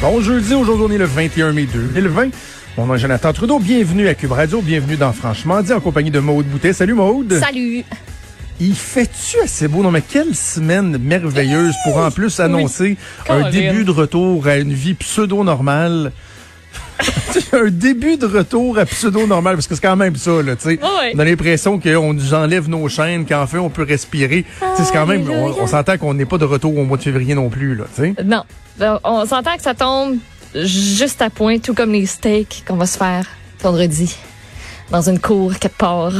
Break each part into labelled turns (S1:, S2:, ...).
S1: Bon jeudi, aujourd'hui on est le 21 mai 2020. Mon nom est Jonathan Trudeau, bienvenue à Cube Radio, bienvenue dans Franchement dit en compagnie de Maude Boutet. Salut Maude!
S2: Salut!
S1: Il fait-tu assez beau? Non mais quelle semaine merveilleuse pour en plus annoncer un début de retour à une vie pseudo-normale. un début de retour à pseudo-normal, parce que c'est quand même ça, là, tu sais. On a l'impression qu'on nous enlève nos chaînes, qu'enfin on peut respirer. Sais, c'est quand même,
S2: Aïe, aïe,
S1: on, s'entend qu'on n'est pas de retour au mois de février non plus, là, tu sais.
S2: Non. On s'entend que ça tombe juste à point, tout comme les steaks qu'on va se faire vendredi dans une cour quelque part.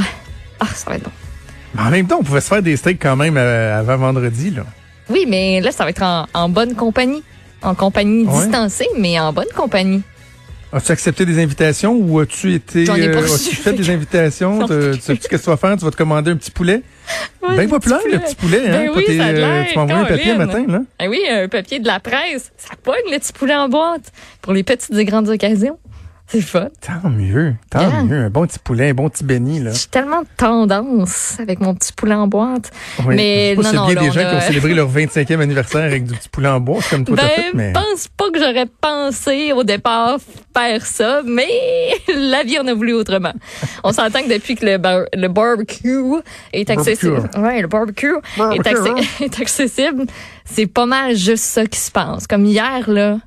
S2: Ah, ça va être bon.
S1: Mais en même temps, on pouvait se faire des steaks quand même euh, avant vendredi, là.
S2: Oui, mais là, ça va être en, en bonne compagnie. En compagnie
S1: Ouais.
S2: distancée, mais en bonne compagnie.
S1: As-tu accepté des invitations ou as-tu été
S2: J'en ai pas
S1: euh, as-tu fait des invitations? Te- Tu sais qu'est-ce que tu vas faire? Tu vas te commander un petit poulet?
S2: Ouais,
S1: Bien
S2: le
S1: populaire, le petit poulet, hein?
S2: Ben oui, ça
S1: euh, tu m'as envoyé un papier
S2: Caroline.
S1: matin, là?
S2: Ah oui, un papier de la presse. Ça pogne le petit poulet en boîte pour les petites et grandes occasions. C'est fun.
S1: Tant mieux, tant
S2: Yeah.
S1: mieux. Un bon petit poulet, un bon petit béni, là.
S2: J'ai tellement de tendance avec mon petit poulet en boîte.
S1: Oui.
S2: Mais
S1: Je sais pas
S2: non,
S1: bien
S2: là,
S1: des gens qui ont célébré leur 25e anniversaire avec du petit poulet en c'est comme toi t'as
S2: Ben,
S1: fait, mais...
S2: pense pas que j'aurais pensé au départ faire ça, mais la vie en a voulu autrement. On s'entend que depuis que le, bar- le barbecue est accessible,
S1: Barbecue.
S2: ouais, le barbecue, est,
S1: hein?
S2: est accessible, c'est pas mal juste ça qui se passe. Comme hier là,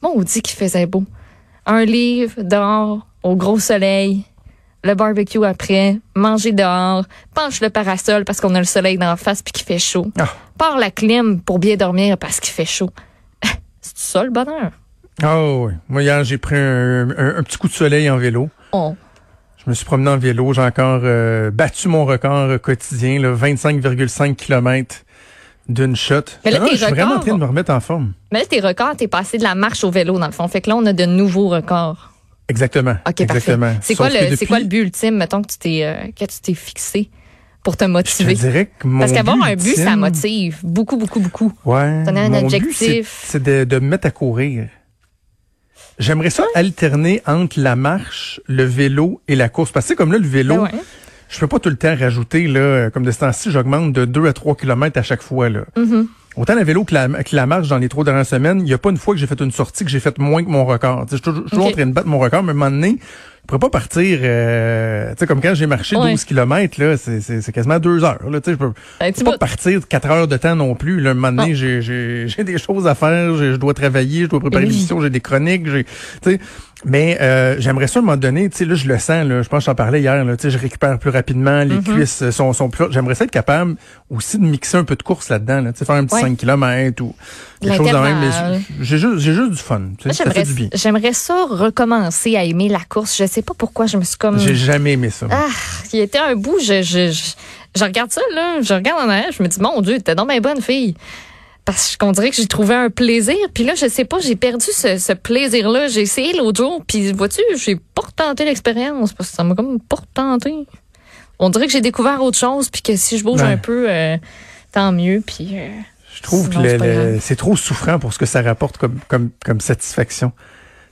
S2: bon, on dit qu'il faisait beau. Un livre dehors au gros soleil. Le barbecue après, manger dehors, penche le parasol parce qu'on a le soleil dans la face puis qu'il fait chaud.
S1: Ah.
S2: Part la clim pour bien dormir parce qu'il fait chaud. C'est ça le bonheur.
S1: Ah oui. Moi, hier, j'ai pris un, un- un petit coup de soleil en vélo.
S2: Oh.
S1: Je me suis promené en vélo. J'ai encore euh, battu mon record quotidien, là, 25,5 km d'une shot.
S2: Mais là,
S1: Ah, je suis vraiment en train de me remettre en forme.
S2: Mais là, tes records, t'es passé de la marche au vélo, dans le fond. Fait que là, on a de nouveaux records.
S1: Exactement.
S2: OK,
S1: Exactement.
S2: parfait. C'est quoi, le, c'est
S1: depuis-
S2: quoi le but ultime, mettons, que tu t'es, euh, que tu t'es fixé pour te
S1: Je te
S2: motiver?
S1: dirais que mon
S2: Parce qu'avoir un but, ça motive. Beaucoup, beaucoup, beaucoup.
S1: Ouais.
S2: Donner un
S1: mon but,
S2: objectif.
S1: c'est- de, de me mettre à courir. J'aimerais ça alterner entre la marche, le vélo et la course. Parce que c'est comme là, le vélo,
S2: Ben ouais.
S1: Je peux pas tout le temps rajouter, là, comme de ce temps-ci, j'augmente de 2 à 3 km à chaque fois. Là.
S2: Mhm.
S1: Autant le vélo que la, que la marche dans les trois dernières semaines, il n'y a pas une fois que j'ai fait une sortie que j'ai fait moins que mon record. Je suis toujours, en train de battre mon record, mais à un moment donné, je pourrais pas partir, euh, tu sais, comme quand j'ai marché
S2: Ouais.
S1: 12 km, là, c'est, c'est, c'est quasiment deux heures. Là, tu sais, je peux,
S2: petit
S1: peux pas partir 4 heures de temps non plus. Là, un moment donné, j'ai, j'ai, j'ai des choses à faire, je dois travailler, je dois préparer l'émission, j'ai des chroniques, j'ai, tu sais. Mais euh, j'aimerais ça à un moment donné, tu sais, là, je le sens, là, je pense que j'en parlais hier, là, tu sais, je récupère plus rapidement, les
S2: Mm-hmm.
S1: cuisses sont, sont plus. J'aimerais ça être capable aussi de mixer un peu de course là-dedans, là, tu sais, faire un petit
S2: Ouais.
S1: 5 km ou quelque chose de même. J'ai juste, j'ai juste du fun. tu sais, ça fait
S2: j'aimerais,
S1: du bien.
S2: j'aimerais ça recommencer à aimer la course. Je sais pas pourquoi je me suis comme...
S1: J'ai jamais aimé ça.
S2: Ah, il était un bout, je, je, je, je regarde ça, là, je regarde en arrière, je me dis, mon Dieu, t'es donc bien bonne fille. Parce qu'on dirait que j'ai trouvé un plaisir. Puis là, je sais pas, j'ai perdu ce, ce plaisir-là. J'ai essayé l'autre jour, puis vois-tu, j'ai pas retenté l'expérience parce que ça m'a comme pas retenté. On dirait que j'ai découvert autre chose, puis que si je bouge
S1: Ouais.
S2: un peu, euh, tant mieux. Puis euh,
S1: Je trouve
S2: Sinon,
S1: que
S2: c'est
S1: trop souffrant pour ce que ça rapporte comme, comme, comme satisfaction.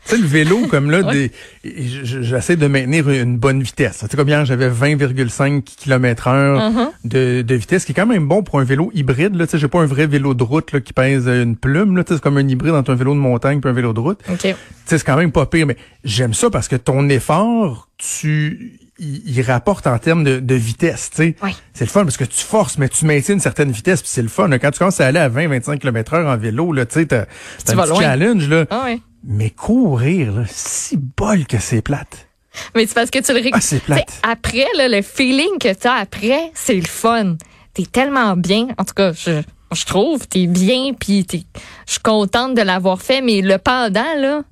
S1: Tu sais, le vélo, comme là,
S2: Ouais.
S1: j'essaie de maintenir une bonne vitesse. Tu sais, comme hier, j'avais 20,5 km heure de, de vitesse, qui est quand même bon pour un vélo hybride. Là. Tu sais, j'ai pas un vrai vélo de route là, qui pèse une plume. Là. Tu sais, C'est comme un hybride entre un vélo de montagne et un vélo de route.
S2: OK.
S1: Tu sais, c'est quand même pas pire, mais j'aime ça parce que ton effort, tu il, rapporte en termes de, de vitesse, tu sais.
S2: Ouais.
S1: C'est le fun parce que tu forces, mais tu maintiens une certaine vitesse, puis c'est le fun. Quand tu commences à aller à 20-25 km heure en vélo, là, tu sais, t'as un petit
S2: loin.
S1: challenge, là.
S2: Ah ouais.
S1: Mais courir, là, si bol que c'est plate.
S2: Mais c'est parce que tu le
S1: Ah, c'est plate.
S2: Après, là, le feeling que tu as après, c'est le fun. T'es tellement bien. En tout cas, je, je trouve, t'es bien, puis t'es- je suis contente de l'avoir fait. Mais le pendant, là,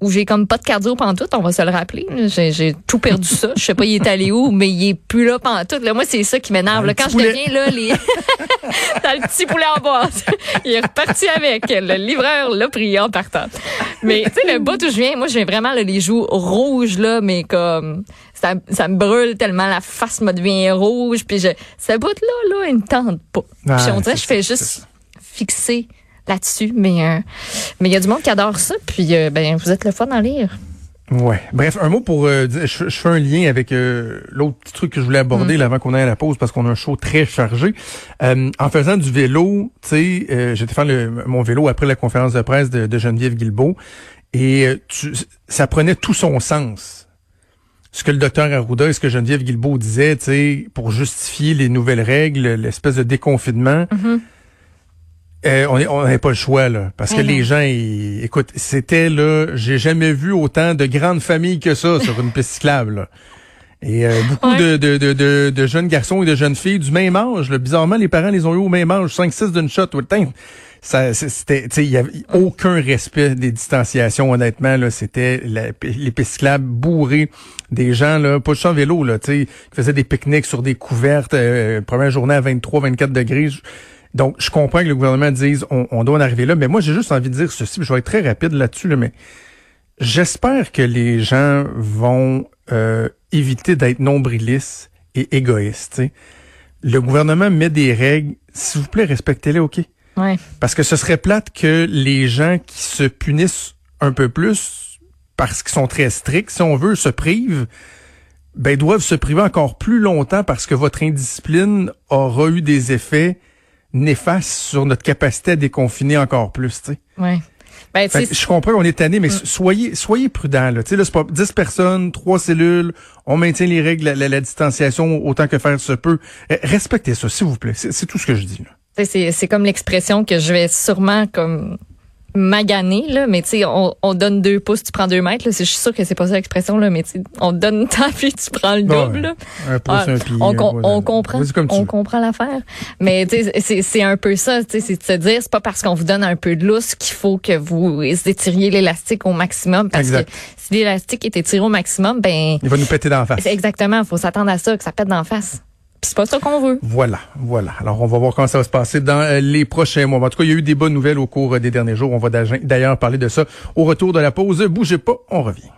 S2: où j'ai comme pas de cardio pantoute, on va se le rappeler. J'ai, tout perdu ça. Je sais pas il est allé où, mais il est plus là pantoute. Là, moi, c'est ça qui m'énerve. Là, quand je deviens là, les... T'as le petit poulet en boîte. il est reparti avec. Le livreur l'a pris en partant. Mais tu sais, le bout où je viens, moi, j'ai vraiment là, les joues rouges, là, mais comme ça, ça me brûle tellement la face me devient rouge. Puis je, ce bout-là, là, il me tente pas.
S1: Ah,
S2: puis on dirait, je fais juste fixer là-dessus. Mais euh, mais il y a du monde qui adore ça. Puis euh, ben vous êtes le fun à lire.
S1: Ouais. Bref, un mot pour euh, je, je fais un lien avec euh, l'autre petit truc que je voulais aborder là, avant qu'on aille à la pause parce qu'on a un show très chargé. Euh, en faisant du vélo, tu sais, euh, j'étais faire le, mon vélo après la conférence de presse de, de Geneviève Guilbeault et tu, ça prenait tout son sens. Ce que le docteur Arruda et ce que Geneviève Guilbeault disait, tu sais, pour justifier les nouvelles règles, l'espèce de déconfinement. Euh, on est- on n'avait pas le choix là, parce que
S2: Mhm.
S1: les gens, ils- écoute, c'était là, j'ai jamais vu autant de grandes familles que ça sur une piste cyclable. là. Et euh, beaucoup
S2: Ouais.
S1: de, de, de, de, de jeunes garçons et de jeunes filles du même âge. là. Bizarrement, les parents les ont eu au même âge, 5-6 d'une shot. Ouais, Ça, c'était, tu sais, il y avait aucun respect des distanciations. Honnêtement, là, c'était les pistes cyclables bourrées des gens là, pas juste en vélo là, tu sais, qui faisaient des pique-niques sur des couvertes. euh, première journée à 23-24 degrés. Donc, je comprends que le gouvernement dise on, on doit en arriver là, mais moi, j'ai juste envie de dire ceci, puis je vais être très rapide là-dessus, là, mais j'espère que les gens vont euh, éviter d'être nombrilistes et égoïstes. Le gouvernement met des règles, s'il vous plaît, respectez-les, OK?
S2: Ouais.
S1: Parce que ce serait plate que les gens qui se punissent un peu plus parce qu'ils sont très stricts, si on veut, se privent, ben doivent se priver encore plus longtemps parce que votre indiscipline aura eu des effets néfastes sur notre capacité à déconfiner encore plus. tu sais.
S2: Ouais. Ben,
S1: Fait je comprends qu'on est tanné, mais soyez soyez prudents. Là. Tu sais, là, c'est pas 10 personnes, trois cellules, on maintient les règles, la, la- la distanciation autant que faire se peut. Euh, Respectez ça, s'il vous plaît. C'est c'est tout ce que je dis. Là.
S2: C'est, c'est comme l'expression que je vais sûrement comme maganer, là, mais tu sais, on, on donne deux pouces, tu prends deux mètres. Là, C'est- je suis sûre que c'est pas ça l'expression, là, mais tu sais, on donne tant puis tu prends le double.
S1: ouais.
S2: là.
S1: Un pouce,
S2: Ah,
S1: un pied,
S2: on,
S1: un
S2: on comprend, on comprend l'affaire. Mais tu sais, c'est, c'est un peu ça, tu sais, c'est de se dire, c'est pas parce qu'on vous donne un peu de lousse qu'il faut que vous étiriez l'élastique au maximum, parce
S1: Exact.
S2: que si l'élastique est étiré au maximum, ben
S1: Il va nous péter d'en face.
S2: exactement, faut s'attendre à ça, que ça pète d'en face. C'est pas ça qu'on veut.
S1: Voilà, voilà. Alors, on va voir comment ça va se passer dans euh, les prochains mois. En tout cas, il y a eu des bonnes nouvelles au cours euh, des derniers jours. On va d'ailleurs parler de ça au retour de la pause. Bougez pas, on revient.